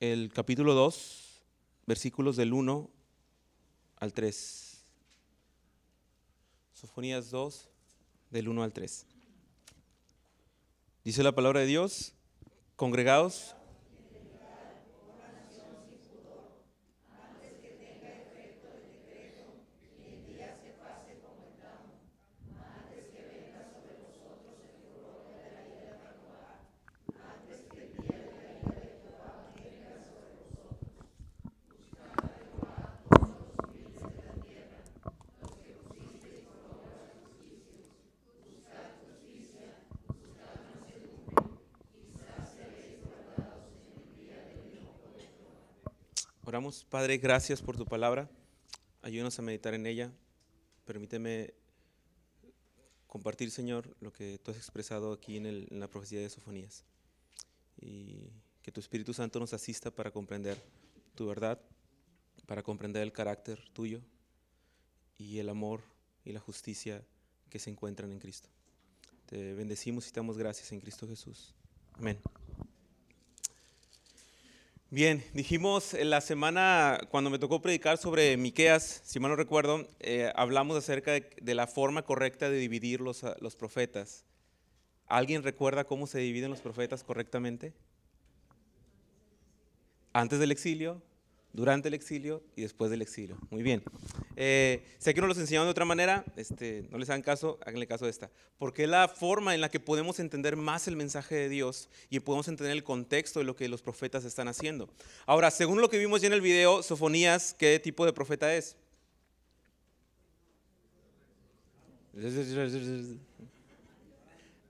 el capítulo 2, versículos del 1 al 3. Sofonías 2, del 1 al 3. Dice la palabra de Dios, congregados Oramos, Padre, gracias por tu palabra. Ayúdanos a meditar en ella. Permíteme compartir, Señor, lo que tú has expresado aquí en, la profecía de Sofonías. Y que tu Espíritu Santo nos asista para comprender tu verdad, para comprender el carácter tuyo y el amor y la justicia que se encuentran en Cristo. Te bendecimos y te damos gracias en Cristo Jesús. Amén. Bien, dijimos en la semana, cuando me tocó predicar sobre Miqueas, si mal no recuerdo, eh, hablamos acerca de, la forma correcta de dividir los, los profetas. ¿Alguien recuerda cómo se dividen los profetas correctamente? Antes del exilio, durante el exilio y después del exilio. Muy bien. Eh, sé que no los enseñaron de otra manera, este, no les hagan caso, háganle caso de esta. Porque es la forma en la que podemos entender más el mensaje de Dios y podemos entender el contexto de lo que los profetas están haciendo. Ahora, según lo que vimos ya en el video, Sofonías, ¿qué tipo de profeta es?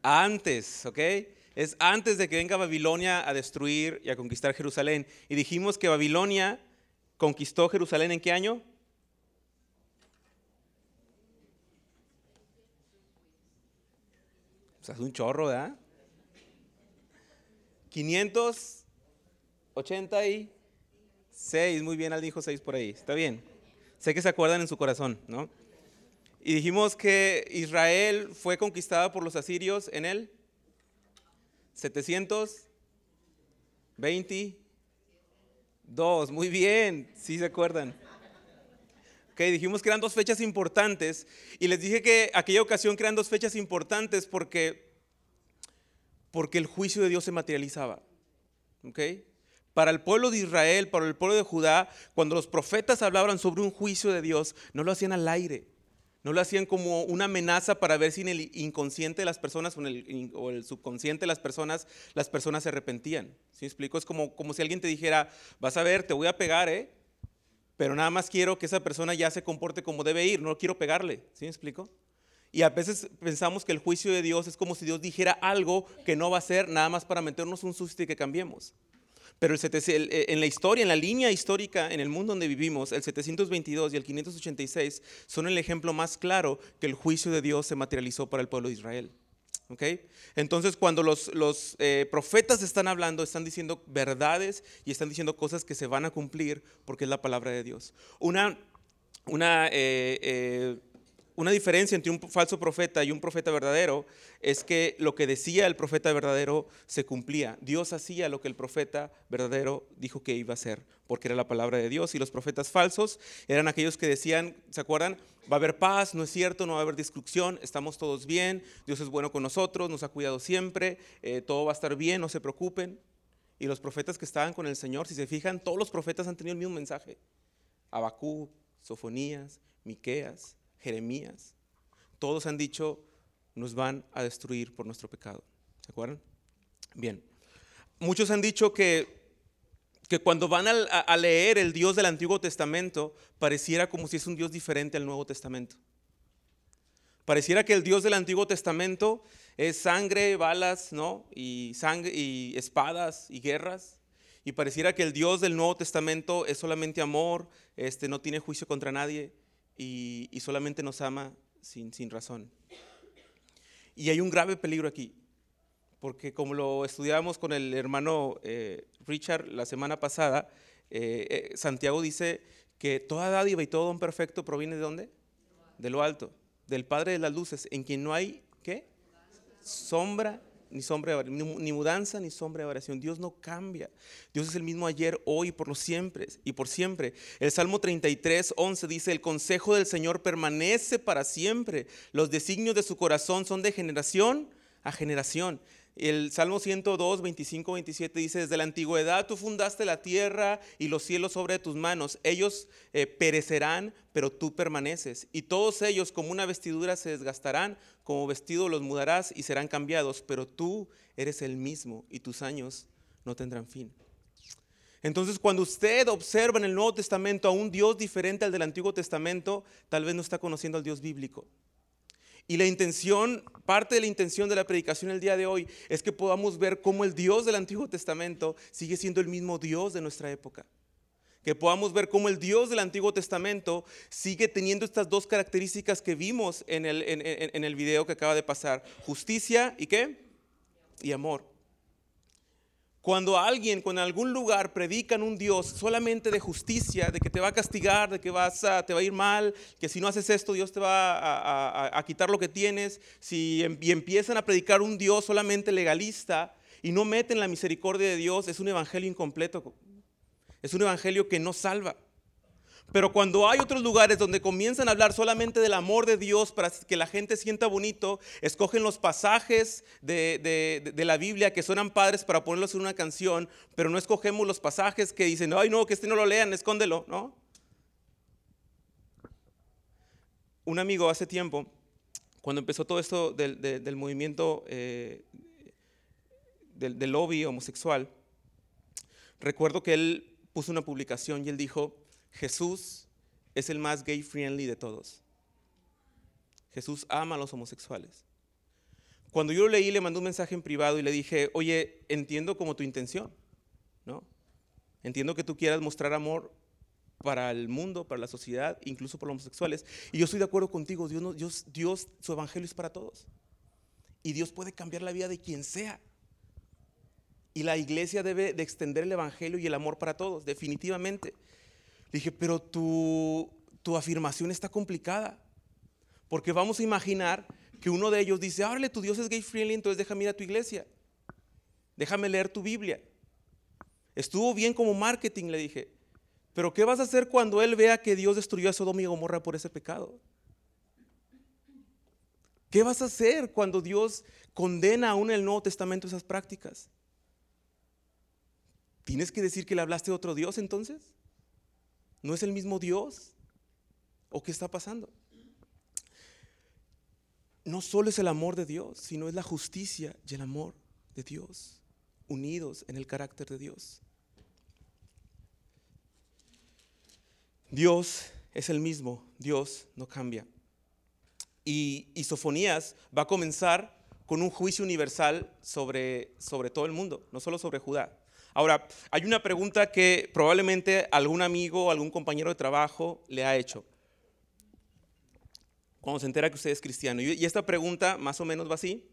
Antes, ¿ok? Es antes de que venga Babilonia a destruir y a conquistar Jerusalén. Y dijimos que Babilonia conquistó Jerusalén en qué año? O sea, es un chorro, ¿verdad? 586, muy bien, al dijo 6 por ahí, está bien. Sé que se acuerdan en su corazón, ¿no? Y dijimos que Israel fue conquistada por los asirios en el 720 Dos, muy bien, sí se acuerdan. Ok, dijimos que eran dos fechas importantes y les dije que aquella ocasión que eran dos fechas importantes porque, porque el juicio de Dios se materializaba. Ok, para el pueblo de Israel, para el pueblo de Judá, cuando los profetas hablaban sobre un juicio de Dios, no lo hacían al aire. No lo hacían como una amenaza para ver si en el inconsciente de las personas o, en el, subconsciente de las personas, las personas se arrepentían. ¿Sí me explico? Es como, como si alguien te dijera, vas a ver, te voy a pegar, ¿eh? Pero nada más quiero que esa persona ya se comporte como debe ir, no quiero pegarle. ¿Sí me explico? Y a veces pensamos que el juicio de Dios es como si Dios dijera algo que no va a ser nada más para meternos un susto y que cambiemos. Pero eh, en la historia, en la línea histórica, en el mundo donde vivimos, el 722 y el 586 son el ejemplo más claro que el juicio de Dios se materializó para el pueblo de Israel. ¿Okay? Entonces, cuando los, los eh, profetas están hablando, están diciendo verdades y están diciendo cosas que se van a cumplir porque es la palabra de Dios. Una, una eh, una diferencia entre un falso profeta y un profeta verdadero es que lo que decía el profeta verdadero se cumplía. Dios hacía lo que el profeta verdadero dijo que iba a hacer, porque era la palabra de Dios. Y los profetas falsos eran aquellos que decían, ¿se acuerdan? Va a haber paz, no es cierto, no va a haber destrucción, estamos todos bien, Dios es bueno con nosotros, nos ha cuidado siempre, eh, todo va a estar bien, no se preocupen. Y los profetas que estaban con el Señor, si se fijan, todos los profetas han tenido el mismo mensaje. Abacú, Sofonías, Miqueas, Jeremías, todos han dicho, nos van a destruir por nuestro pecado. ¿Se acuerdan? Bien. Muchos han dicho que, que cuando van a, leer el Dios del Antiguo Testamento, pareciera como si es un Dios diferente al Nuevo Testamento. Pareciera que el Dios del Antiguo Testamento es sangre, balas, ¿no? Y, sangre, y espadas y guerras. Y pareciera que el Dios del Nuevo Testamento es solamente amor, este, no tiene juicio contra nadie y, solamente nos ama sin, sin, razón. Y hay un grave peligro aquí, porque como lo estudiamos con el hermano eh, Richard la semana pasada, eh, eh, Santiago dice que toda dádiva y todo don perfecto proviene de dónde? De lo alto, del Padre de las luces, en quien no hay, ¿qué? Sombra ni sombra ni mudanza ni sombra de variación. Dios no cambia. Dios es el mismo ayer, hoy y por los siempre y por siempre. El Salmo 33, 11 dice, "El consejo del Señor permanece para siempre. Los designios de su corazón son de generación a generación." El Salmo 102, 25, 27 dice, desde la antigüedad tú fundaste la tierra y los cielos sobre tus manos. Ellos eh, perecerán, pero tú permaneces. Y todos ellos como una vestidura se desgastarán, como vestido los mudarás y serán cambiados, pero tú eres el mismo y tus años no tendrán fin. Entonces, cuando usted observa en el Nuevo Testamento a un Dios diferente al del Antiguo Testamento, tal vez no está conociendo al Dios bíblico. Y la intención, parte de la intención de la predicación el día de hoy es que podamos ver cómo el Dios del Antiguo Testamento sigue siendo el mismo Dios de nuestra época. Que podamos ver cómo el Dios del Antiguo Testamento sigue teniendo estas dos características que vimos en el, en el video que acaba de pasar. Justicia y qué? Y amor. Cuando alguien, con algún lugar predican un Dios solamente de justicia, de que te va a castigar, de que vas a, te va a ir mal, que si no haces esto Dios te va a, quitar lo que tienes, si em, y empiezan a predicar un Dios solamente legalista y no meten la misericordia de Dios, es un evangelio incompleto. Es un evangelio que no salva. Pero cuando hay otros lugares donde comienzan a hablar solamente del amor de Dios para que la gente sienta bonito, escogen los pasajes de, la Biblia que suenan padres para ponerlos en una canción, pero no escogemos los pasajes que dicen, ay no, que este no lo lean, escóndelo, ¿no? Un amigo hace tiempo, cuando empezó todo esto del, movimiento eh, del, del lobby homosexual, recuerdo que él puso una publicación y él dijo, Jesús es el más gay friendly de todos. Jesús ama a los homosexuales. Cuando yo lo leí, le mandé un mensaje en privado y le dije, oye, entiendo como tu intención, ¿no? Entiendo que tú quieras mostrar amor para el mundo, para la sociedad, incluso para los homosexuales. Y yo estoy de acuerdo contigo, Dios, Dios, Dios, su evangelio es para todos. Y Dios puede cambiar la vida de quien sea. Y la iglesia debe de extender el evangelio y el amor para todos, definitivamente dije, pero tu, tu afirmación está complicada. Porque vamos a imaginar que uno de ellos dice, ábrele, tu Dios es gay friendly, entonces déjame ir a tu iglesia. Déjame leer tu Biblia. Estuvo bien como marketing, le dije. Pero ¿qué vas a hacer cuando él vea que Dios destruyó a Sodoma y Gomorra por ese pecado? ¿Qué vas a hacer cuando Dios condena aún en el Nuevo Testamento esas prácticas? ¿Tienes que decir que le hablaste a otro Dios entonces? ¿No es el mismo Dios? ¿O qué está pasando? No solo es el amor de Dios, sino es la justicia y el amor de Dios, unidos en el carácter de Dios. Dios es el mismo, Dios no cambia. Y, y Sofonías va a comenzar con un juicio universal sobre, sobre todo el mundo, no solo sobre Judá. Ahora, hay una pregunta que probablemente algún amigo o algún compañero de trabajo le ha hecho cuando se entera que usted es cristiano. Y esta pregunta más o menos va así,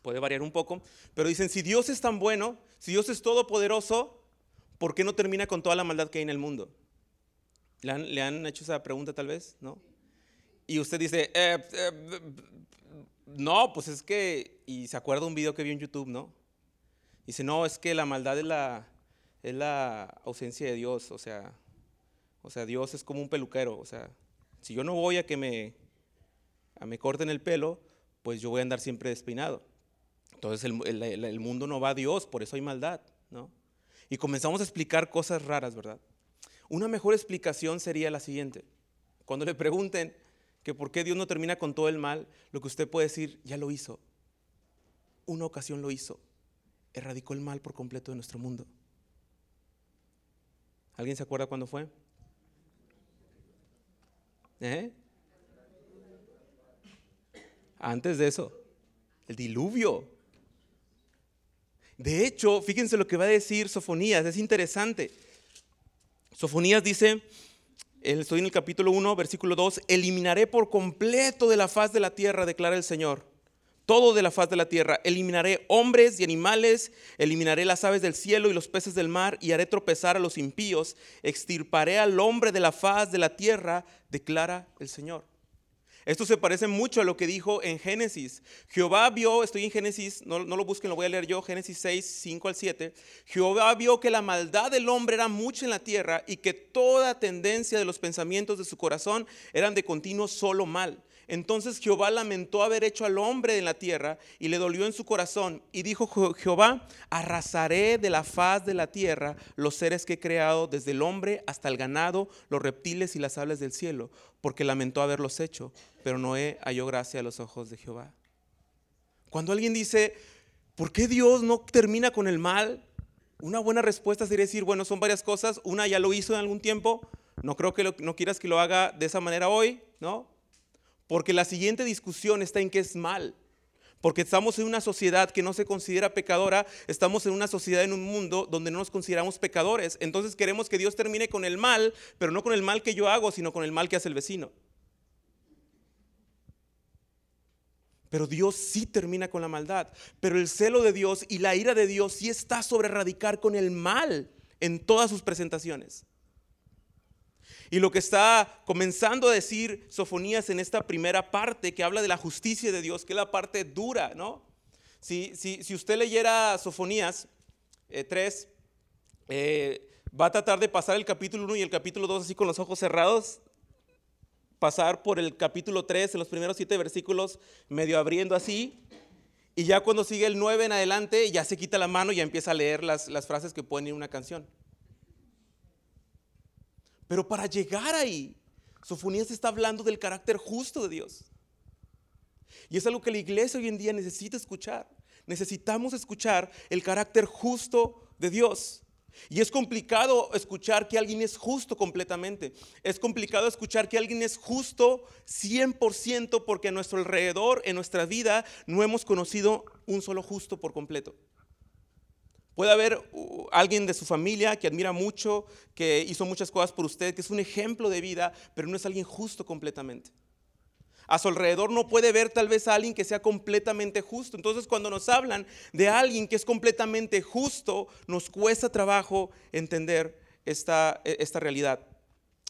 puede variar un poco, pero dicen, si Dios es tan bueno, si Dios es todopoderoso, ¿por qué no termina con toda la maldad que hay en el mundo? ¿Le han, hecho esa pregunta tal vez? ¿No? Y usted dice, eh, eh, no, pues es que, y se acuerda un video que vio en YouTube, ¿no? Dice, no, es que la maldad es la, es la ausencia de Dios, o sea, o sea, Dios es como un peluquero, o sea, si yo no voy a que me, me corten el pelo, pues yo voy a andar siempre despeinado. Entonces el, el, mundo no va a Dios, por eso hay maldad, ¿no? Y comenzamos a explicar cosas raras, ¿verdad? Una mejor explicación sería la siguiente. Cuando le pregunten que por qué Dios no termina con todo el mal, lo que usted puede decir, ya lo hizo. Una ocasión lo hizo erradicó el mal por completo de nuestro mundo. ¿Alguien se acuerda cuándo fue? ¿Eh? Antes de eso, el diluvio. De hecho, fíjense lo que va a decir Sofonías, es interesante. Sofonías dice, estoy en el capítulo 1, versículo 2, eliminaré por completo de la faz de la tierra, declara el Señor todo de la faz de la tierra. Eliminaré hombres y animales, eliminaré las aves del cielo y los peces del mar, y haré tropezar a los impíos, extirparé al hombre de la faz de la tierra, declara el Señor. Esto se parece mucho a lo que dijo en Génesis. Jehová vio, estoy en Génesis, no, lo busquen, lo voy a leer yo, Génesis 6, 5 al 7. Jehová vio que la maldad del hombre era mucha en la tierra y que toda tendencia de los pensamientos de su corazón eran de continuo solo mal. Entonces Jehová lamentó haber hecho al hombre en la tierra y le dolió en su corazón. Y dijo Jehová, arrasaré de la faz de la tierra los seres que he creado, desde el hombre hasta el ganado, los reptiles y las aves del cielo, porque lamentó haberlos hecho. Pero Noé halló gracia a los ojos de Jehová. Cuando alguien dice, ¿por qué Dios no termina con el mal? Una buena respuesta sería decir, bueno, son varias cosas. Una ya lo hizo en algún tiempo. No creo que no quieras que lo haga de esa manera hoy, ¿no? Porque la siguiente discusión está en que es mal. Porque estamos en una sociedad que no se considera pecadora, estamos en una sociedad, en un mundo donde no nos consideramos pecadores. Entonces queremos que Dios termine con el mal, pero no con el mal que yo hago, sino con el mal que hace el vecino. Pero Dios sí termina con la maldad. Pero el celo de Dios y la ira de Dios sí está sobre radicar con el mal en todas sus presentaciones. Y lo que está comenzando a decir Sofonías en esta primera parte que habla de la justicia de Dios, que es la parte dura, ¿no? Si, si, usted leyera Sofonías 3, eh, eh, va a tratar de pasar el capítulo 1 y el capítulo 2 así con los ojos cerrados, pasar por el capítulo 3 en los primeros siete versículos, medio abriendo así, y ya cuando sigue el 9 en adelante, ya se quita la mano y ya empieza a leer las, las frases que pueden ir en una canción. Pero para llegar ahí, Sofonías está hablando del carácter justo de Dios. Y es algo que la iglesia hoy en día necesita escuchar. Necesitamos escuchar el carácter justo de Dios. Y es complicado escuchar que alguien es justo completamente. Es complicado escuchar que alguien es justo 100% porque a nuestro alrededor, en nuestra vida, no hemos conocido un solo justo por completo. Puede haber uh, alguien de su familia que admira mucho, que hizo muchas cosas por usted, que es un ejemplo de vida, pero no es alguien justo completamente. A su alrededor no puede ver tal vez a alguien que sea completamente justo. Entonces cuando nos hablan de alguien que es completamente justo, nos cuesta trabajo entender esta, e, esta realidad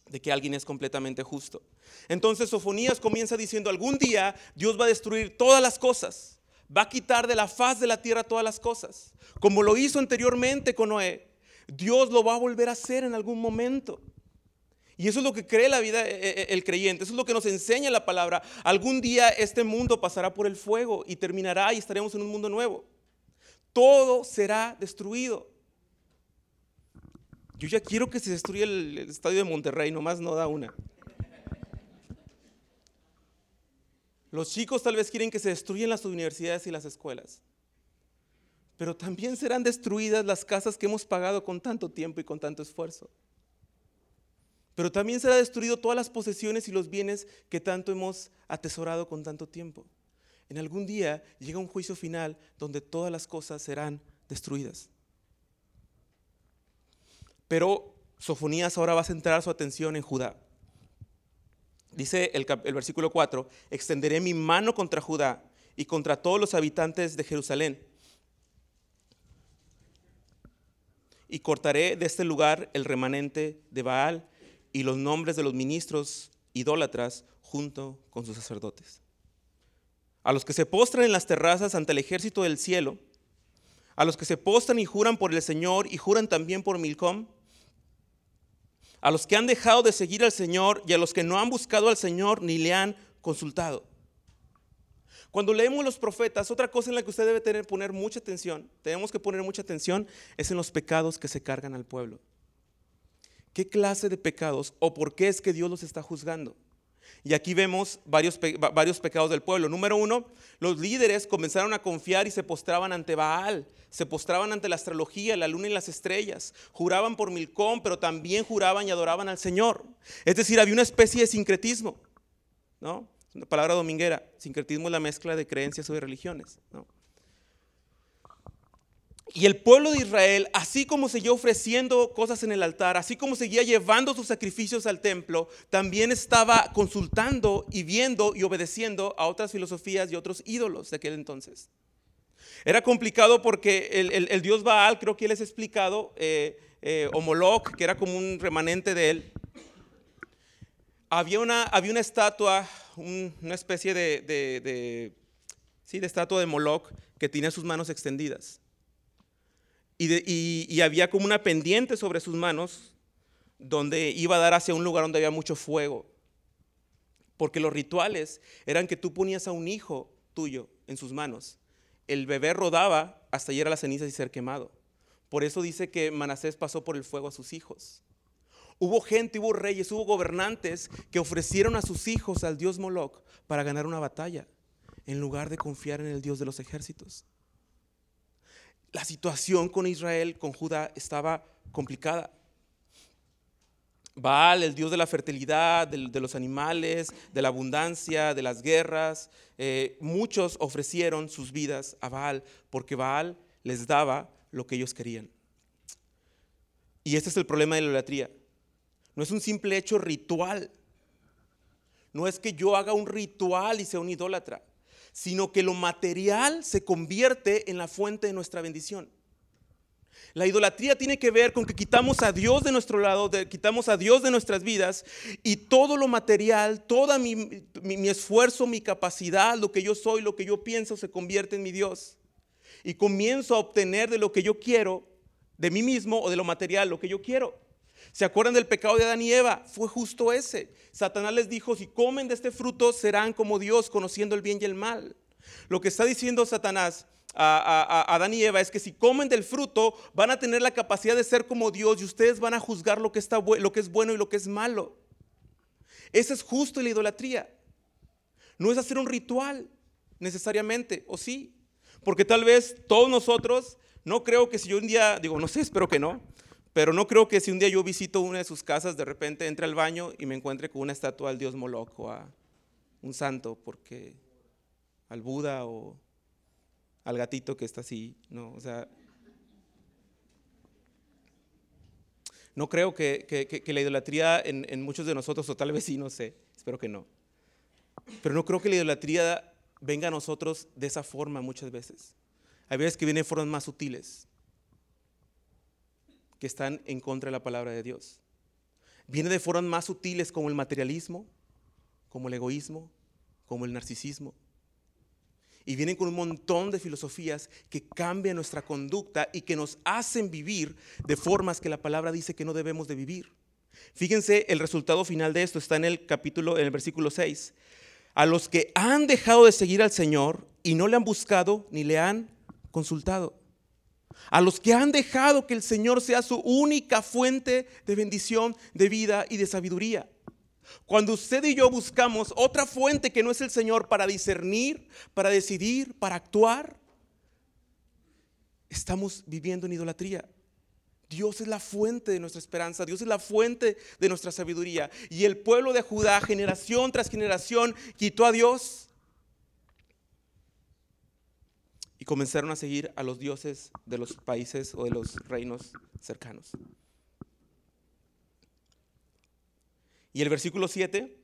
de que alguien es completamente justo. Entonces Sofonías comienza diciendo, algún día Dios va a destruir todas las cosas va a quitar de la faz de la tierra todas las cosas. Como lo hizo anteriormente con Noé, Dios lo va a volver a hacer en algún momento. Y eso es lo que cree la vida eh, eh, el creyente, eso es lo que nos enseña la palabra. Algún día este mundo pasará por el fuego y terminará y estaremos en un mundo nuevo. Todo será destruido. Yo ya quiero que se destruya el, el estadio de Monterrey, nomás no da una. Los chicos tal vez quieren que se destruyan las universidades y las escuelas. Pero también serán destruidas las casas que hemos pagado con tanto tiempo y con tanto esfuerzo. Pero también será destruido todas las posesiones y los bienes que tanto hemos atesorado con tanto tiempo. En algún día llega un juicio final donde todas las cosas serán destruidas. Pero Sofonías ahora va a centrar su atención en Judá. Dice el, versículo 4, extenderé mi mano contra Judá y contra todos los habitantes de Jerusalén. Y cortaré de este lugar el remanente de Baal y los nombres de los ministros idólatras junto con sus sacerdotes. A los que se postran en las terrazas ante el ejército del cielo, a los que se postran y juran por el Señor y juran también por Milcom, a los que han dejado de seguir al Señor y a los que no han buscado al Señor ni le han consultado. Cuando leemos los profetas, otra cosa en la que usted debe tener, poner mucha atención, tenemos que poner mucha atención, es en los pecados que se cargan al pueblo. ¿Qué clase de pecados o por qué es que Dios los está juzgando? Y aquí vemos varios, varios pecados del pueblo. Número uno, los líderes comenzaron a confiar y se postraban ante Baal, se postraban ante la astrología, la luna y las estrellas, juraban por Milcón, pero también juraban y adoraban al Señor. Es decir, había una especie de sincretismo, ¿no? Palabra dominguera. Sincretismo es la mezcla de creencias o de religiones, ¿no? Y el pueblo de Israel, así como seguía ofreciendo cosas en el altar, así como seguía llevando sus sacrificios al templo, también estaba consultando y viendo y obedeciendo a otras filosofías y otros ídolos de aquel entonces. Era complicado porque el, dios Baal, creo que les he explicado, eh, eh, o Moloch, que era como un remanente de él, había una, había una estatua una especie de, de, sí, de estatua de Moloch que tenía sus manos extendidas. Y, había como una pendiente sobre sus manos donde iba a dar hacia un lugar donde había mucho fuego. Porque los rituales eran que tú ponías a un hijo tuyo en sus manos. El bebé rodaba hasta llegar a las cenizas y ser quemado. Por eso dice que Manasés pasó por el fuego a sus hijos. Hubo gente, hubo reyes, hubo gobernantes que ofrecieron a sus hijos al dios Moloch para ganar una batalla, en lugar de confiar en el dios de los ejércitos. La situación con Israel, con Judá, estaba complicada. Baal, el dios de la fertilidad, de, los animales, de la abundancia, de las guerras. Eh, muchos ofrecieron sus vidas a Baal porque Baal les daba lo que ellos querían. Y este es el problema de la idolatría. No es un simple hecho ritual. No es que yo haga un ritual y sea un idólatra, sino que lo material se convierte en la fuente de nuestra bendición. La idolatría tiene que ver con que quitamos a Dios de nuestro lado, quitamos a Dios de nuestras vidas y todo lo material, todo mi, esfuerzo, mi capacidad, lo que yo soy, lo que yo pienso se convierte en mi Dios. Y comienzo a obtener de lo que yo quiero, de mí mismo o de lo material, lo que yo quiero. ¿Se acuerdan del pecado de Adán y Eva? Fue justo ese. Satanás les dijo, si comen de este fruto serán como Dios, conociendo el bien y el mal. Lo que está diciendo Satanás a, Adán y Eva es que si comen del fruto van a tener la capacidad de ser como Dios y ustedes van a juzgar lo que, está, lo que es bueno y lo que es malo. Esa es justo la idolatría. No es hacer un ritual necesariamente, ¿o sí? Porque tal vez todos nosotros, no creo que si yo un día, digo, no sé, espero que no, pero no creo que si un día yo visito una de sus casas, de repente entre al baño y me encuentre con una estatua al dios Moloch o a un santo, porque al Buda o al gatito que está así, ¿no? O sea, no creo que, la idolatría en, muchos de nosotros, o tal vez sí, no sé, espero que no, pero no creo que la idolatría venga a nosotros de esa forma muchas veces. Hay veces que viene de formas más sutiles, que están en contra de la palabra de Dios. Viene de formas más sutiles como el materialismo, como el egoísmo, como el narcisismo y vienen con un montón de filosofías que cambian nuestra conducta y que nos hacen vivir de formas que la palabra dice que no debemos de vivir. Fíjense, el resultado final de esto está en el capítulo, en el versículo 6. A los que han dejado de seguir al Señor y no le han buscado ni le han consultado. A los que han dejado que el Señor sea su única fuente de bendición, de vida y de sabiduría. Cuando usted y yo buscamos otra fuente que no es el Señor para discernir, para decidir, para actuar, estamos viviendo en idolatría. Dios es la fuente de nuestra esperanza, Dios es la fuente de nuestra sabiduría. Y el pueblo de Judá, generación tras generación, quitó a Dios y comenzaron a seguir a los dioses de los países o de los reinos cercanos. Y el versículo 7,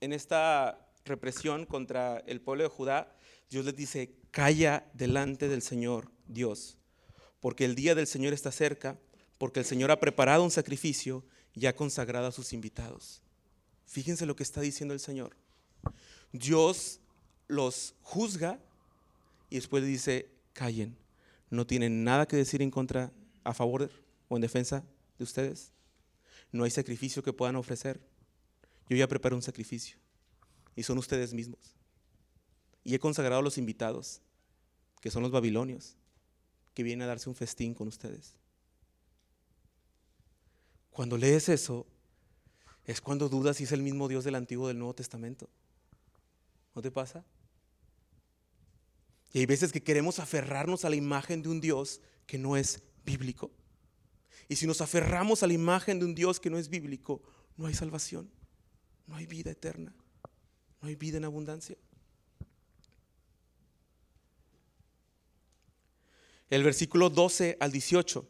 en esta represión contra el pueblo de Judá, Dios les dice, calla delante del Señor Dios, porque el día del Señor está cerca, porque el Señor ha preparado un sacrificio y ha consagrado a sus invitados. Fíjense lo que está diciendo el Señor. Dios los juzga y después dice, callen, no tienen nada que decir en contra, a favor o en defensa de ustedes. No hay sacrificio que puedan ofrecer. Yo ya preparé un sacrificio y son ustedes mismos. Y he consagrado a los invitados, que son los babilonios, que vienen a darse un festín con ustedes. Cuando lees eso, es cuando dudas si es el mismo Dios del Antiguo o del Nuevo Testamento. ¿No te pasa? Y hay veces que queremos aferrarnos a la imagen de un Dios que no es bíblico. Y si nos aferramos a la imagen de un Dios que no es bíblico, no hay salvación no hay vida eterna, no hay vida en abundancia. El versículo 12 al 18.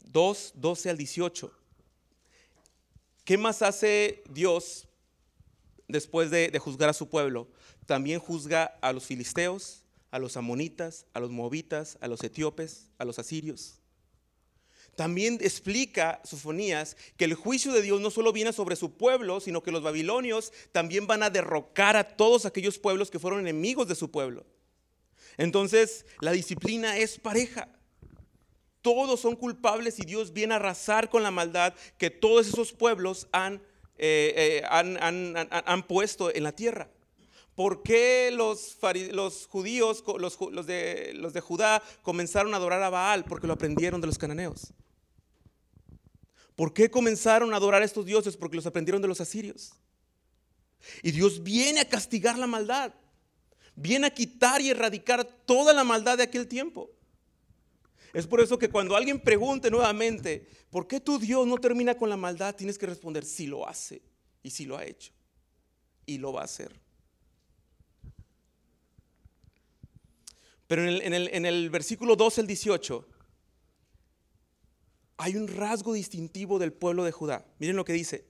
2, 12 al 18. ¿Qué más hace Dios después de, juzgar a su pueblo? También juzga a los filisteos, a los amonitas, a los moabitas, a los etíopes, a los asirios. también explica Sofonías que el juicio de Dios no solo viene sobre su pueblo, sino que los babilonios también van a derrocar a todos aquellos pueblos que fueron enemigos de su pueblo. Entonces, la disciplina es pareja. Todos son culpables y Dios viene a arrasar con la maldad que todos esos pueblos han, eh, eh, han, puesto en la tierra. ¿Por qué los, los judíos, los, los, de, los de Judá comenzaron a adorar a Baal? Porque lo aprendieron de los cananeos. ¿Por qué comenzaron a adorar a estos dioses? Porque los aprendieron de los asirios. Y Dios viene a castigar la maldad. Viene a quitar y erradicar toda la maldad de aquel tiempo. Es por eso que cuando alguien pregunte nuevamente, ¿por qué tu Dios no termina con la maldad? Tienes que responder, si lo hace y si lo ha hecho. Y lo va a hacer. Pero en el, en el, versículo 12 al 18 hay un rasgo distintivo del pueblo de Judá. Miren lo que dice.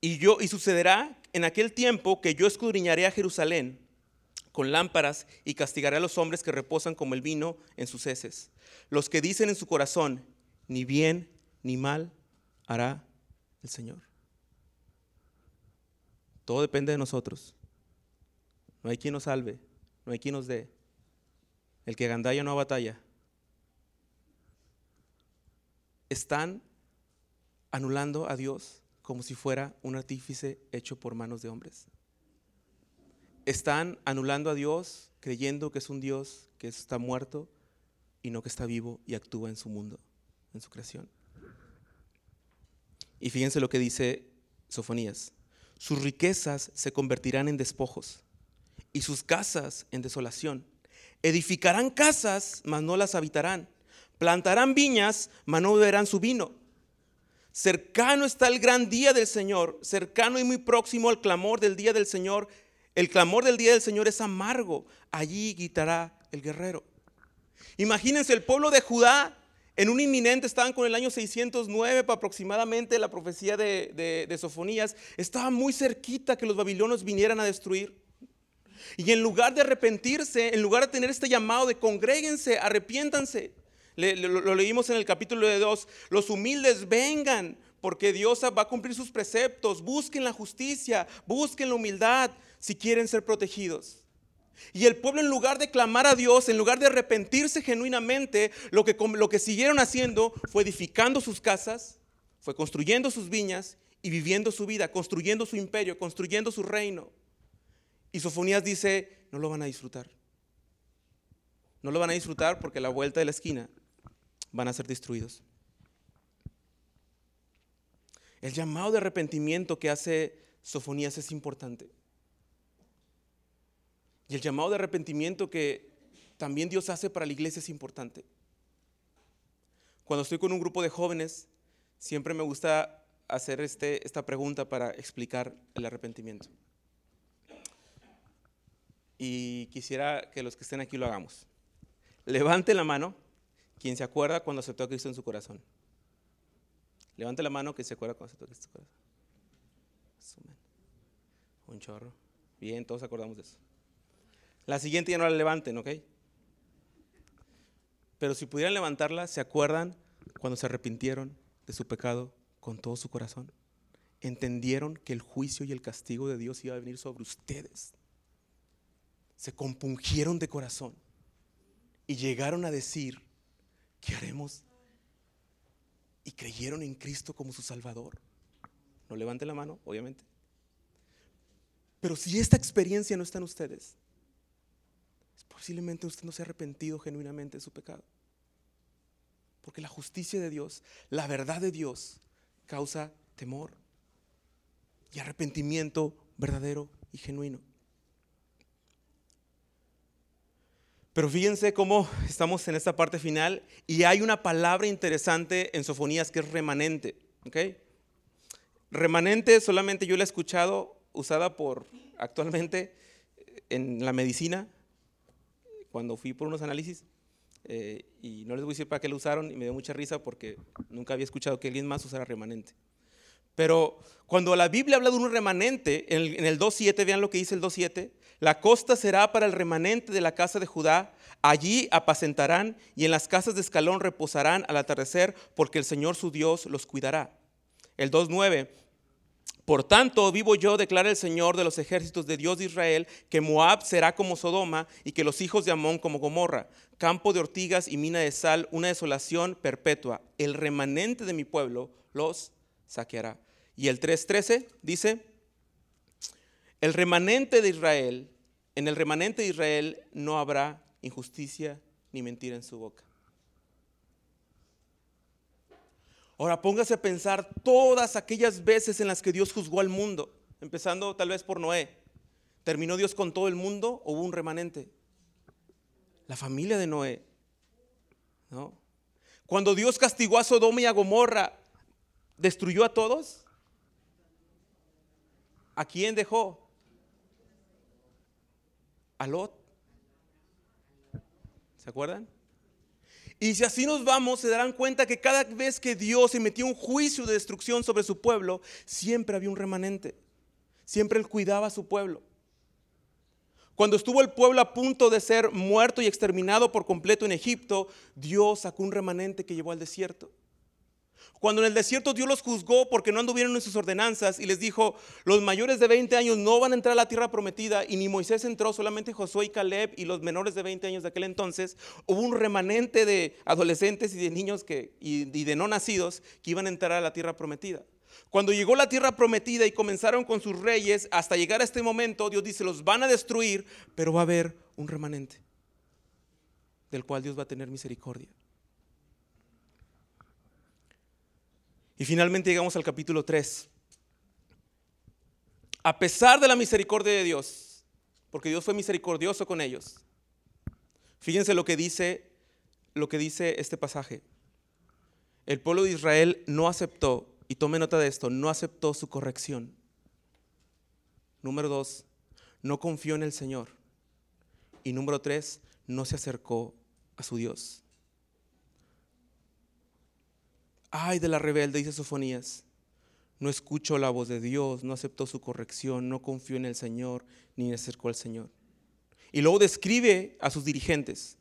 Y yo y sucederá en aquel tiempo que yo escudriñaré a Jerusalén con lámparas y castigaré a los hombres que reposan como el vino en sus heces. Los que dicen en su corazón, ni bien ni mal hará el Señor. Todo depende de nosotros. No hay quien nos salve, no hay quien nos dé. El que gandalla no batalla. Están anulando a Dios como si fuera un artífice hecho por manos de hombres están anulando a Dios creyendo que es un Dios que está muerto y no que está vivo y actúa en su mundo, en su creación. Y fíjense lo que dice Sofonías. Sus riquezas se convertirán en despojos y sus casas en desolación. Edificarán casas, mas no las habitarán. Plantarán viñas, mas no beberán su vino. Cercano está el gran día del Señor, cercano y muy próximo al clamor del día del Señor el clamor del día del Señor es amargo. Allí gritará el guerrero. Imagínense el pueblo de Judá en un inminente, estaban con el año 609 aproximadamente, la profecía de, Sofonías, estaba muy cerquita que los babilonios vinieran a destruir. Y en lugar de arrepentirse, en lugar de tener este llamado de congréguense, arrepiéntanse, lo, lo, leímos en el capítulo de 2, los humildes vengan, porque Dios va a cumplir sus preceptos, busquen la justicia, busquen la humildad, si quieren ser protegidos. Y el pueblo en lugar de clamar a Dios, en lugar de arrepentirse genuinamente, lo que, lo que siguieron haciendo fue edificando sus casas, fue construyendo sus viñas y viviendo su vida, construyendo su imperio, construyendo su reino. Y Sofonías dice, no lo van a disfrutar. No lo van a disfrutar porque a la vuelta de la esquina van a ser destruidos. El llamado de arrepentimiento que hace Sofonías es importante. Y el llamado de arrepentimiento que también Dios hace para la iglesia es importante. Cuando estoy con un grupo de jóvenes, siempre me gusta hacer este, esta pregunta para explicar el arrepentimiento. Y quisiera que los que estén aquí lo hagamos. Levante la mano quien se acuerda cuando aceptó a Cristo en su corazón. Levante la mano quien se acuerda cuando aceptó a Cristo en su corazón. Un chorro. Bien, todos acordamos de eso. La siguiente ya no la levanten, ¿ok? Pero si pudieran levantarla, ¿se acuerdan cuando se arrepintieron de su pecado con todo su corazón? Entendieron que el juicio y el castigo de Dios iba a venir sobre ustedes. Se compungieron de corazón y llegaron a decir, ¿qué haremos? Y creyeron en Cristo como su Salvador. No levanten la mano, obviamente. Pero si esta experiencia no está en ustedes, posiblemente usted no se ha arrepentido genuinamente de su pecado. Porque la justicia de Dios, la verdad de Dios, causa temor y arrepentimiento verdadero y genuino. Pero fíjense cómo estamos en esta parte final y hay una palabra interesante en Sofonías que es remanente. Remanente solamente yo la he escuchado usada por actualmente en la medicina cuando fui por unos análisis, eh, y no les voy a decir para qué lo usaron, y me dio mucha risa porque nunca había escuchado que alguien más usara remanente. Pero cuando la Biblia habla de un remanente, en el, en el 2.7, vean lo que dice el 2.7, La costa será para el remanente de la casa de Judá. Allí apacentarán y en las casas de escalón reposarán al atardecer, porque el Señor su Dios los cuidará. El 2.9. Por tanto, vivo yo, declara el Señor de los ejércitos de Dios de Israel, que Moab será como Sodoma y que los hijos de Amón como Gomorra, campo de ortigas y mina de sal, una desolación perpetua. El remanente de mi pueblo los saqueará. Y el 3.13 dice, el remanente de Israel, en el remanente de Israel no habrá injusticia ni mentira en su boca. Ahora póngase a pensar todas aquellas veces en las que Dios juzgó al mundo, empezando tal vez por Noé. ¿Terminó Dios con todo el mundo o hubo un remanente? La familia de Noé. ¿no? Cuando Dios castigó a Sodoma y a Gomorra, ¿destruyó a todos? ¿A quién dejó? A Lot. ¿Se acuerdan? Y si así nos vamos, se darán cuenta que cada vez que Dios emitía un juicio de destrucción sobre su pueblo, siempre había un remanente. Siempre Él cuidaba a su pueblo. Cuando estuvo el pueblo a punto de ser muerto y exterminado por completo en Egipto, Dios sacó un remanente que llevó al desierto. Cuando en el desierto Dios los juzgó porque no anduvieron en sus ordenanzas y les dijo, los mayores de 20 años no van a entrar a la tierra prometida y ni Moisés entró, solamente Josué y Caleb y los menores de 20 años de aquel entonces, hubo un remanente de adolescentes y de niños que, y, y de no nacidos que iban a entrar a la tierra prometida. Cuando llegó la tierra prometida y comenzaron con sus reyes, hasta llegar a este momento, Dios dice, los van a destruir, pero va a haber un remanente del cual Dios va a tener misericordia. Y finalmente llegamos al capítulo 3. A pesar de la misericordia de Dios, porque Dios fue misericordioso con ellos. Fíjense lo que dice lo que dice este pasaje. El pueblo de Israel no aceptó, y tome nota de esto, no aceptó su corrección. Número dos, no confió en el Señor. Y número tres, no se acercó a su Dios. Ay de la rebelde, dice Sofonías. No escuchó la voz de Dios, no aceptó su corrección, no confió en el Señor, ni se acercó al Señor. Y luego describe a sus dirigentes.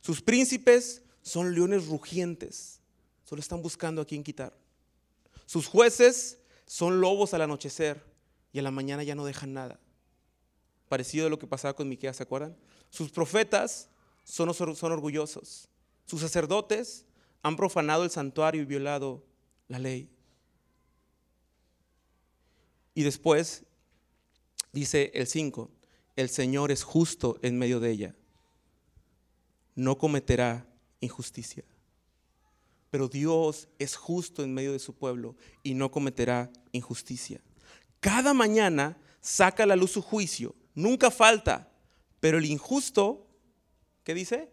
Sus príncipes son leones rugientes, solo están buscando a quién quitar. Sus jueces son lobos al anochecer y a la mañana ya no dejan nada. Parecido a lo que pasaba con Miqueas, ¿se acuerdan? Sus profetas son, son orgullosos. Sus sacerdotes han profanado el santuario y violado la ley. Y después dice el 5, el Señor es justo en medio de ella, no cometerá injusticia. Pero Dios es justo en medio de su pueblo y no cometerá injusticia. Cada mañana saca a la luz su juicio, nunca falta, pero el injusto, ¿qué dice?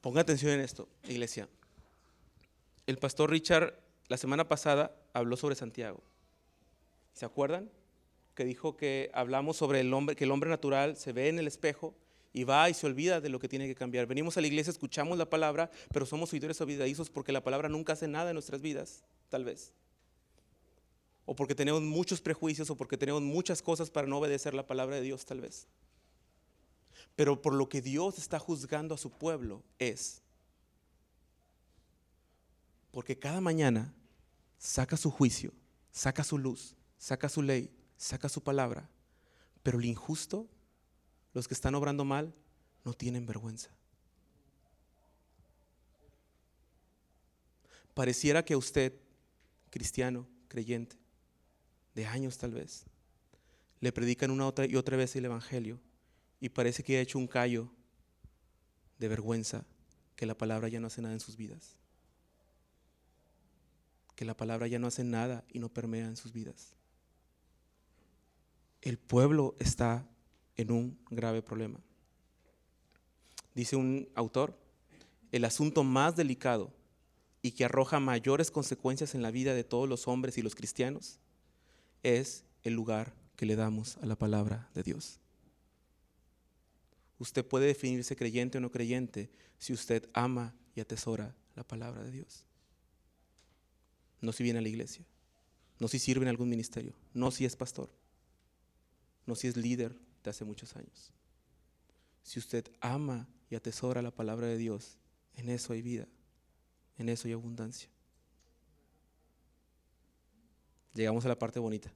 Ponga atención en esto, iglesia. El pastor Richard la semana pasada habló sobre Santiago. ¿Se acuerdan? Que dijo que hablamos sobre el hombre, que el hombre natural se ve en el espejo y va y se olvida de lo que tiene que cambiar. Venimos a la iglesia, escuchamos la palabra, pero somos oidores olvidadizos porque la palabra nunca hace nada en nuestras vidas, tal vez. O porque tenemos muchos prejuicios o porque tenemos muchas cosas para no obedecer la palabra de Dios, tal vez. Pero por lo que Dios está juzgando a su pueblo es porque cada mañana saca su juicio, saca su luz, saca su ley, saca su palabra. Pero el injusto, los que están obrando mal, no tienen vergüenza. Pareciera que usted, cristiano, creyente, de años tal vez, le predican una otra y otra vez el Evangelio y parece que ha hecho un callo de vergüenza que la palabra ya no hace nada en sus vidas. Que la palabra ya no hace nada y no permea en sus vidas. El pueblo está en un grave problema. Dice un autor, el asunto más delicado y que arroja mayores consecuencias en la vida de todos los hombres y los cristianos es el lugar que le damos a la palabra de Dios. Usted puede definirse creyente o no creyente si usted ama y atesora la palabra de Dios. No si viene a la iglesia, no si sirve en algún ministerio, no si es pastor, no si es líder de hace muchos años. Si usted ama y atesora la palabra de Dios, en eso hay vida, en eso hay abundancia. Llegamos a la parte bonita,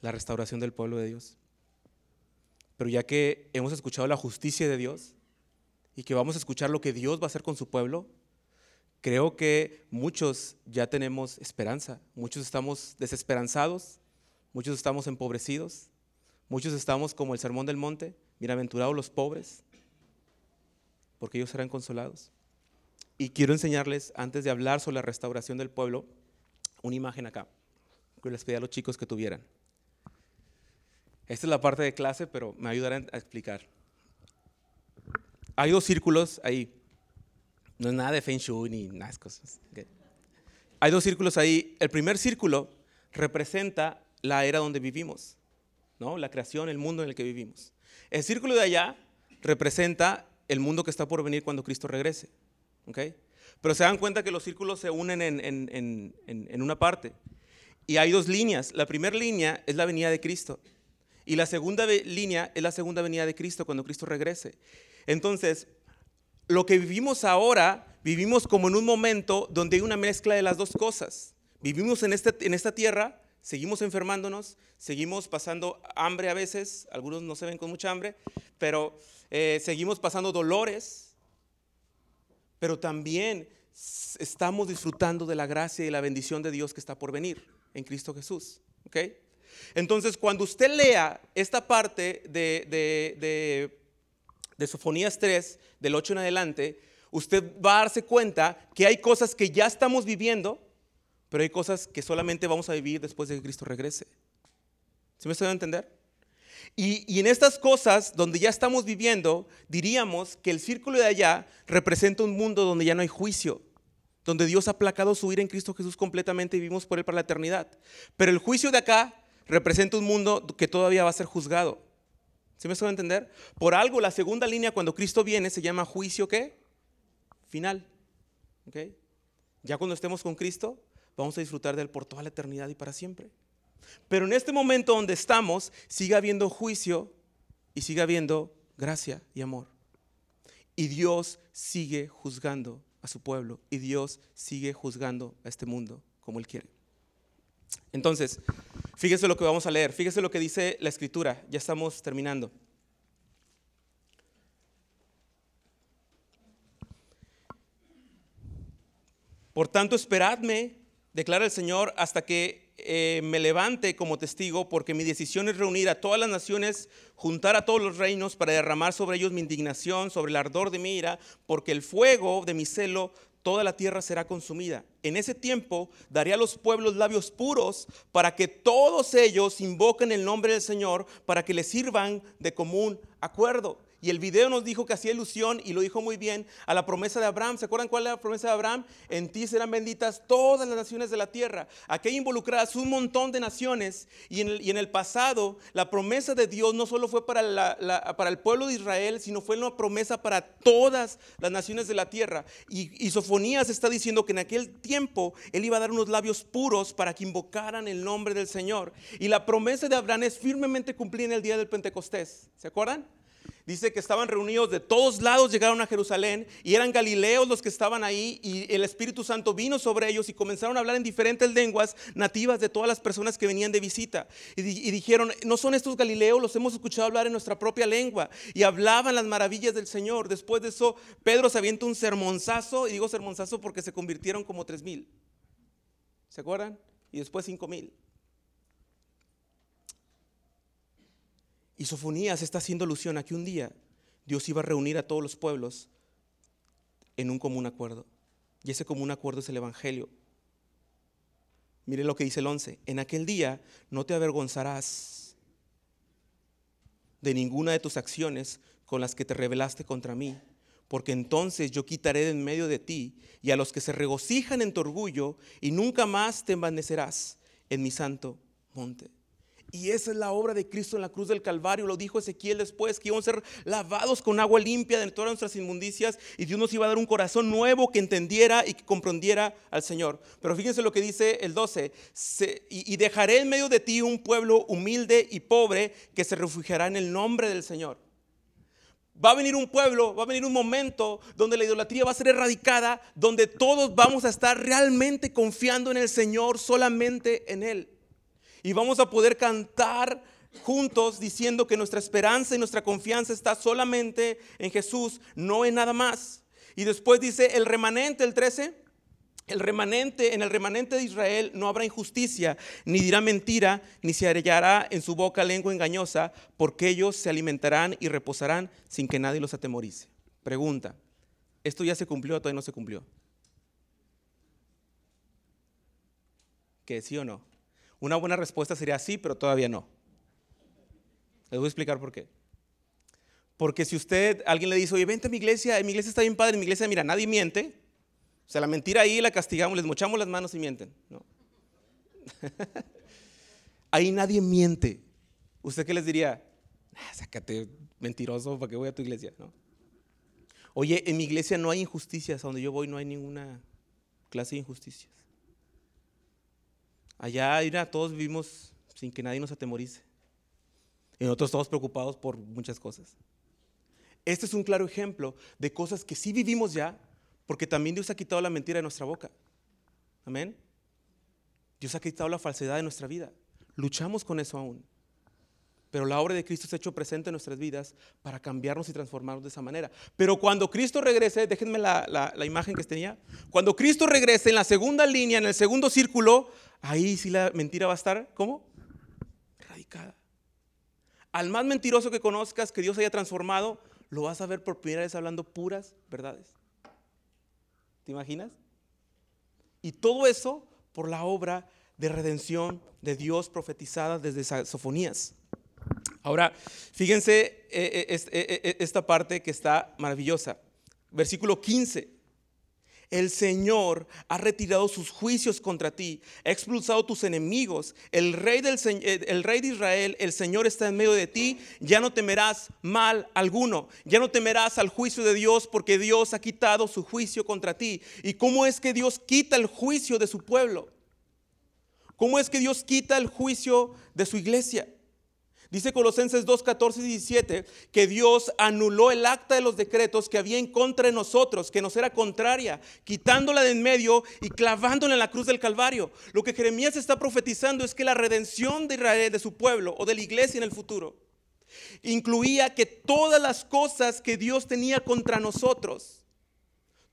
la restauración del pueblo de Dios. Pero ya que hemos escuchado la justicia de Dios y que vamos a escuchar lo que Dios va a hacer con su pueblo, creo que muchos ya tenemos esperanza, muchos estamos desesperanzados, muchos estamos empobrecidos, muchos estamos como el sermón del monte, bienaventurados los pobres, porque ellos serán consolados. Y quiero enseñarles, antes de hablar sobre la restauración del pueblo, una imagen acá, que les pedí a los chicos que tuvieran. Esta es la parte de clase, pero me ayudarán a explicar. Hay dos círculos ahí. No es nada de Feng Shui ni nada de cosas. Hay dos círculos ahí. El primer círculo representa la era donde vivimos, ¿no? La creación, el mundo en el que vivimos. El círculo de allá representa el mundo que está por venir cuando Cristo regrese. Pero se dan cuenta que los círculos se unen en, en una parte. Y hay dos líneas. La primera línea es la venida de Cristo. Y la segunda línea es la segunda venida de Cristo cuando Cristo regrese. Entonces, lo que vivimos ahora, vivimos como en un momento donde hay una mezcla de las dos cosas. Vivimos en, este, en esta tierra, seguimos enfermándonos, seguimos pasando hambre a veces, algunos no se ven con mucha hambre, pero eh, seguimos pasando dolores, pero también estamos disfrutando de la gracia y la bendición de Dios que está por venir en Cristo Jesús. ¿okay? Entonces, cuando usted lea esta parte de, de, de, Sofonías 3, del 8 en adelante, usted va a darse cuenta que hay cosas que ya estamos viviendo, pero hay cosas que solamente vamos a vivir después de que Cristo regrese. ¿Se me está dando a entender? Y, y, en estas cosas donde ya estamos viviendo, diríamos que el círculo de allá representa un mundo donde ya no hay juicio, donde Dios ha placado su ira en Cristo Jesús completamente y vivimos por Él para la eternidad. Pero el juicio de acá representa un mundo que todavía va a ser juzgado. ¿Sí me suele entender? Por algo, la segunda línea cuando Cristo viene se llama juicio ¿qué? Final. ¿Okay? Ya cuando estemos con Cristo, vamos a disfrutar de Él por toda la eternidad y para siempre. Pero en este momento donde estamos, sigue habiendo juicio y sigue habiendo gracia y amor. Y Dios sigue juzgando a su pueblo y Dios sigue juzgando a este mundo como Él quiere. Entonces, fíjese lo que vamos a leer, fíjese lo que dice la escritura, ya estamos terminando. Por tanto, esperadme, declara el Señor, hasta que eh, me levante como testigo, porque mi decisión es reunir a todas las naciones, juntar a todos los reinos para derramar sobre ellos mi indignación, sobre el ardor de mi ira, porque el fuego de mi celo toda la tierra será consumida. En ese tiempo daré a los pueblos labios puros para que todos ellos invoquen el nombre del Señor, para que les sirvan de común acuerdo. Y el video nos dijo que hacía ilusión, y lo dijo muy bien, a la promesa de Abraham. ¿Se acuerdan cuál era la promesa de Abraham? En ti serán benditas todas las naciones de la tierra. Aquí involucradas un montón de naciones. Y en el, pasado, la promesa de Dios no solo fue para, para el pueblo de Israel, sino fue una promesa para todas las naciones de la tierra. Y, y Sofonías está diciendo que en aquel tiempo Él iba a dar unos labios puros para que invocaran el nombre del Señor. Y la promesa de Abraham es firmemente cumplida en el día del Pentecostés. ¿Se acuerdan? Dice que estaban reunidos de todos lados, llegaron a Jerusalén y eran galileos los que estaban ahí y el Espíritu Santo vino sobre ellos y comenzaron a hablar en diferentes lenguas nativas de todas las personas que venían de visita. Y, dijeron, no son estos galileos, los hemos escuchado hablar en nuestra propia lengua y hablaban las maravillas del Señor. Después de eso, Pedro se avienta un sermonzazo y digo sermonzazo porque se convirtieron como tres mil. ¿Se acuerdan? Y después cinco mil. Y Sofonías está haciendo alusión a que un día Dios iba a reunir a todos los pueblos en un común acuerdo. Y ese común acuerdo es el Evangelio. Mire lo que dice el 11. En aquel día no te avergonzarás de ninguna de tus acciones con las que te rebelaste contra mí, porque entonces yo quitaré de en medio de ti y a los que se regocijan en tu orgullo y nunca más te envanecerás en mi santo monte. Y esa es la obra de Cristo en la cruz del Calvario. Lo dijo Ezequiel después, que íbamos a ser lavados con agua limpia de todas nuestras inmundicias y Dios nos iba a dar un corazón nuevo que entendiera y que comprendiera al Señor. Pero fíjense lo que dice el 12. y, dejaré en medio de ti un pueblo humilde y pobre que se refugiará en el nombre del Señor. Va a venir un pueblo, va a venir un momento donde la idolatría va a ser erradicada, donde todos vamos a estar realmente confiando en el Señor, solamente en Él y vamos a poder cantar juntos diciendo que nuestra esperanza y nuestra confianza está solamente en Jesús, no en nada más. Y después dice el remanente, el 13, el remanente, en el remanente de Israel no habrá injusticia, ni dirá mentira, ni se hallará en su boca lengua engañosa, porque ellos se alimentarán y reposarán sin que nadie los atemorice. Pregunta, ¿esto ya se cumplió o todavía no se cumplió? ¿Que sí o no? Una buena respuesta sería sí, pero todavía no. Les voy a explicar por qué. Porque si usted, alguien le dice, oye, vente a mi iglesia, mi iglesia está bien padre, mi iglesia, mira, nadie miente. O sea, la mentira ahí la castigamos, les mochamos las manos y mienten. ahí nadie miente. ¿Usted qué les diría? Ah, sácate, mentiroso, ¿para qué voy a tu iglesia? Oye, en mi iglesia no hay injusticias, a donde yo voy no hay ninguna clase de injusticias. Allá, todos vivimos sin que nadie nos atemorice. Y nosotros estamos preocupados por muchas cosas. Este es un claro ejemplo de cosas que sí vivimos ya, porque también Dios ha quitado la mentira de nuestra boca. Amén. Dios ha quitado la falsedad de nuestra vida. Luchamos con eso aún. Pero la obra de Cristo se ha hecho presente en nuestras vidas para cambiarnos y transformarnos de esa manera. Pero cuando Cristo regrese, déjenme la, imagen que tenía. Cuando Cristo regrese en la segunda línea, en el segundo círculo, ahí sí la mentira va a estar, ¿cómo? Radicada. Al más mentiroso que conozcas, que Dios haya transformado, lo vas a ver por primera vez hablando puras verdades. ¿Te imaginas? Y todo eso por la obra de redención de Dios profetizada desde Sofonías. Ahora, fíjense eh, eh, eh, esta parte que está maravillosa. Versículo 15. El Señor ha retirado sus juicios contra ti, ha expulsado tus enemigos. El rey, del, el rey de Israel, el Señor está en medio de ti. Ya no temerás mal alguno. Ya no temerás al juicio de Dios porque Dios ha quitado su juicio contra ti. ¿Y cómo es que Dios quita el juicio de su pueblo? ¿Cómo es que Dios quita el juicio de su iglesia? Dice Colosenses 2, 14 y 17 que Dios anuló el acta de los decretos que había en contra de nosotros, que nos era contraria, quitándola de en medio y clavándola en la cruz del Calvario. Lo que Jeremías está profetizando es que la redención de Israel, de su pueblo o de la iglesia en el futuro, incluía que todas las cosas que Dios tenía contra nosotros,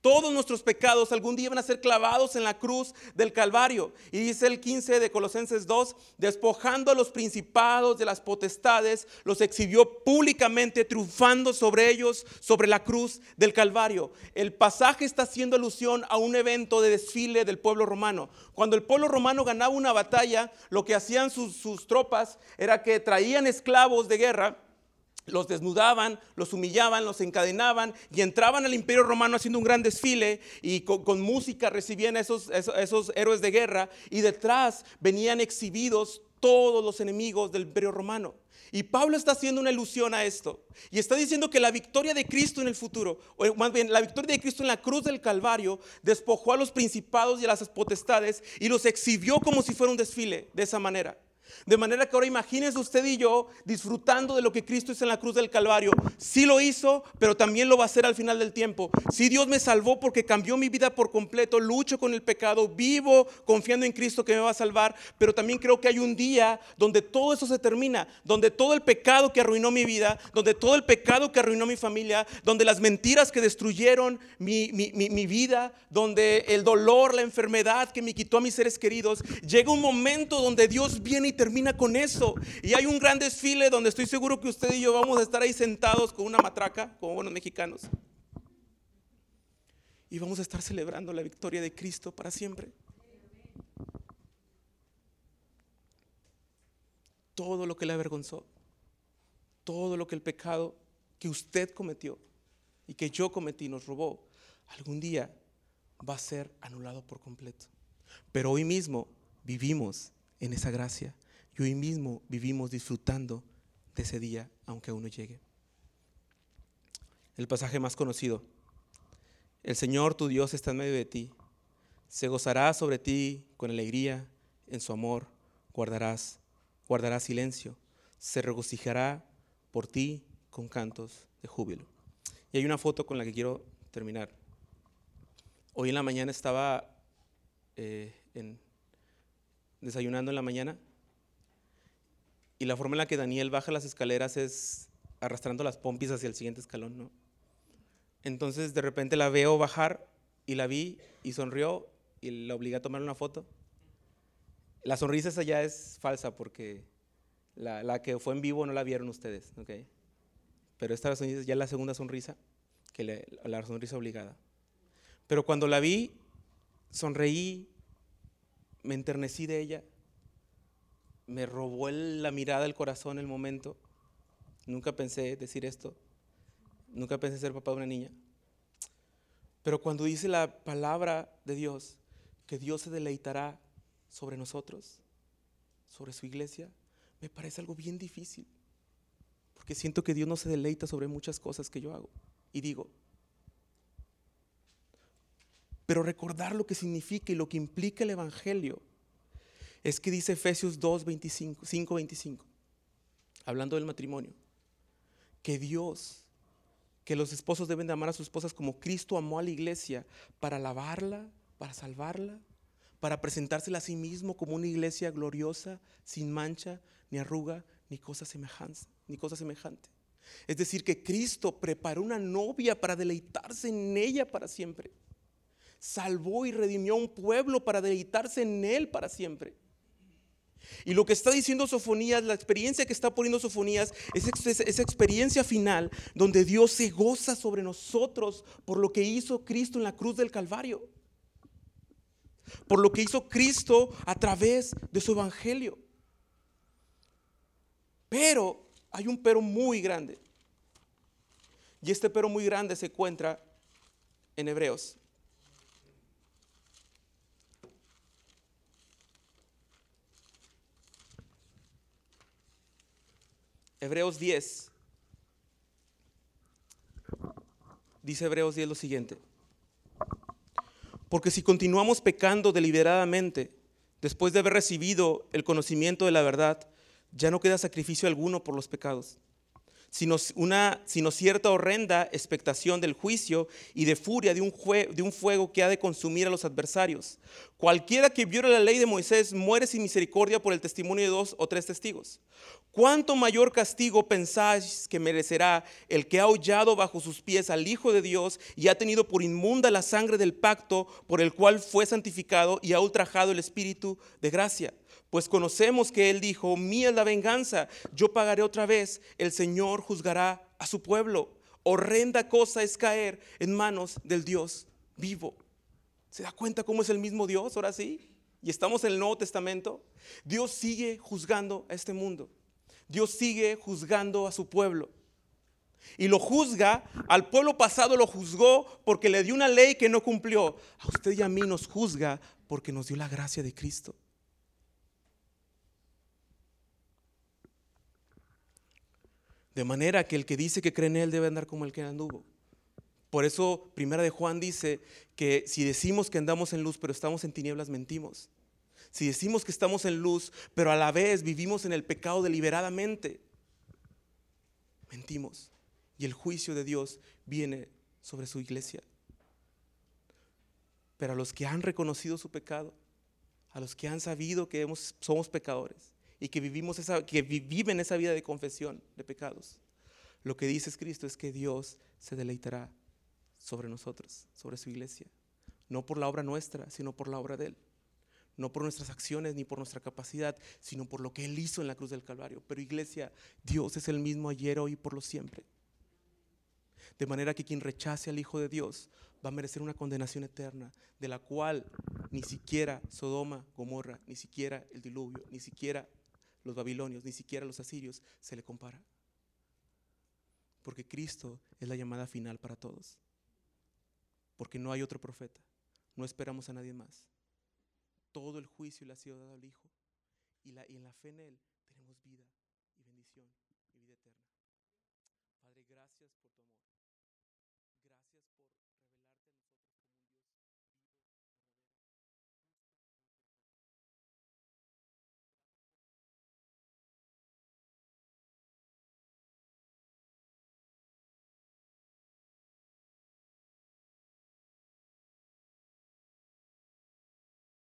todos nuestros pecados algún día van a ser clavados en la cruz del Calvario. Y dice el 15 de Colosenses 2, despojando a los principados de las potestades, los exhibió públicamente, triunfando sobre ellos, sobre la cruz del Calvario. El pasaje está haciendo alusión a un evento de desfile del pueblo romano. Cuando el pueblo romano ganaba una batalla, lo que hacían sus, sus tropas era que traían esclavos de guerra los desnudaban, los humillaban, los encadenaban y entraban al imperio romano haciendo un gran desfile y con, música recibían esos, esos, héroes de guerra y detrás venían exhibidos todos los enemigos del imperio romano. Y Pablo está haciendo una ilusión a esto. Y está diciendo que la victoria de Cristo en el futuro, o más bien la victoria de Cristo en la cruz del Calvario, despojó a los principados y a las potestades y los exhibió como si fuera un desfile de esa manera. De manera que ahora imagínense usted y yo disfrutando de lo que Cristo hizo en la cruz del Calvario. Sí lo hizo, pero también lo va a hacer al final del tiempo. Sí Dios me salvó porque cambió mi vida por completo, lucho con el pecado, vivo confiando en Cristo que me va a salvar, pero también creo que hay un día donde todo eso se termina, donde todo el pecado que arruinó mi vida, donde todo el pecado que arruinó mi familia, donde las mentiras que destruyeron mi, mi vida, donde el dolor, la enfermedad que me quitó a mis seres queridos, llega un momento donde Dios viene y termina con eso. Y hay un gran desfile donde estoy seguro que usted y yo vamos a estar ahí sentados con una matraca, como buenos mexicanos. Y vamos a estar celebrando la victoria de Cristo para siempre. Todo lo que le avergonzó, todo lo que el pecado que usted cometió y que yo cometí nos robó, algún día va a ser anulado por completo. Pero hoy mismo vivimos en esa gracia y hoy mismo vivimos disfrutando de ese día, aunque aún no llegue. El pasaje más conocido. El Señor tu Dios está en medio de ti. Se gozará sobre ti con alegría, en su amor guardarás, guardará silencio. Se regocijará por ti con cantos de júbilo. Y hay una foto con la que quiero terminar. Hoy en la mañana estaba eh, desayunando en la mañana y la forma en la que Daniel baja las escaleras es arrastrando las pompis hacia el siguiente escalón, ¿no? Entonces de repente la veo bajar y la vi y sonrió y la obligué a tomar una foto. La sonrisa esa ya es falsa porque la, que fue en vivo no la vieron ustedes, ¿ok? Pero esta sonrisa ya es la segunda sonrisa, que la sonrisa obligada. Pero cuando la vi, sonreí, me enternecí de ella, me robó la mirada el corazón el momento. Nunca pensé decir esto, nunca pensé ser papá de una niña. Pero cuando dice la palabra de Dios, que Dios se deleitará sobre nosotros, sobre su iglesia, me parece algo bien difícil. Porque siento que Dios no se deleita sobre muchas cosas que yo hago. Y digo, pero recordar lo que significa y lo que implica el Evangelio es que dice Efesios 2, 25, 5, 25, hablando del matrimonio, que Dios, que los esposos deben de amar a sus esposas como Cristo amó a la iglesia para lavarla, para salvarla, para presentársela a sí mismo como una iglesia gloriosa, sin mancha, ni arruga, ni cosa semejante, ni cosa semejante. Es decir, que Cristo preparó una novia para deleitarse en ella para siempre salvó y redimió a un pueblo para deleitarse en él para siempre. Y lo que está diciendo Sofonías, la experiencia que está poniendo Sofonías, es esa experiencia final donde Dios se goza sobre nosotros por lo que hizo Cristo en la cruz del Calvario. Por lo que hizo Cristo a través de su evangelio. Pero hay un pero muy grande. Y este pero muy grande se encuentra en Hebreos. Hebreos 10. Dice Hebreos 10 lo siguiente. Porque si continuamos pecando deliberadamente, después de haber recibido el conocimiento de la verdad, ya no queda sacrificio alguno por los pecados sino, una, sino cierta horrenda expectación del juicio y de furia de un, de un fuego que ha de consumir a los adversarios. Cualquiera que viola la ley de Moisés muere sin misericordia por el testimonio de dos o tres testigos. ¿Cuánto mayor castigo pensáis que merecerá el que ha hollado bajo sus pies al Hijo de Dios y ha tenido por inmunda la sangre del pacto por el cual fue santificado y ha ultrajado el Espíritu de gracia? Pues conocemos que Él dijo, mía es la venganza, yo pagaré otra vez, el Señor juzgará a su pueblo. Horrenda cosa es caer en manos del Dios vivo. ¿Se da cuenta cómo es el mismo Dios ahora sí? Y estamos en el Nuevo Testamento. Dios sigue juzgando a este mundo. Dios sigue juzgando a su pueblo. Y lo juzga, al pueblo pasado lo juzgó porque le dio una ley que no cumplió. A usted y a mí nos juzga porque nos dio la gracia de Cristo. De manera que el que dice que cree en Él debe andar como el que anduvo. Por eso, primera de Juan dice que si decimos que andamos en luz, pero estamos en tinieblas, mentimos. Si decimos que estamos en luz, pero a la vez vivimos en el pecado deliberadamente, mentimos. Y el juicio de Dios viene sobre su iglesia. Pero a los que han reconocido su pecado, a los que han sabido que somos pecadores, y que, vivimos esa, que viven esa vida de confesión de pecados. Lo que dice Cristo es que Dios se deleitará sobre nosotros, sobre su iglesia. No por la obra nuestra, sino por la obra de Él. No por nuestras acciones ni por nuestra capacidad, sino por lo que Él hizo en la cruz del Calvario. Pero iglesia, Dios es el mismo ayer, hoy y por lo siempre. De manera que quien rechace al Hijo de Dios va a merecer una condenación eterna, de la cual ni siquiera Sodoma, Gomorra, ni siquiera el diluvio, ni siquiera los babilonios, ni siquiera los asirios se le compara. Porque Cristo es la llamada final para todos. Porque no hay otro profeta. No esperamos a nadie más. Todo el juicio le ha sido dado al Hijo. y, la, y en la fe en Él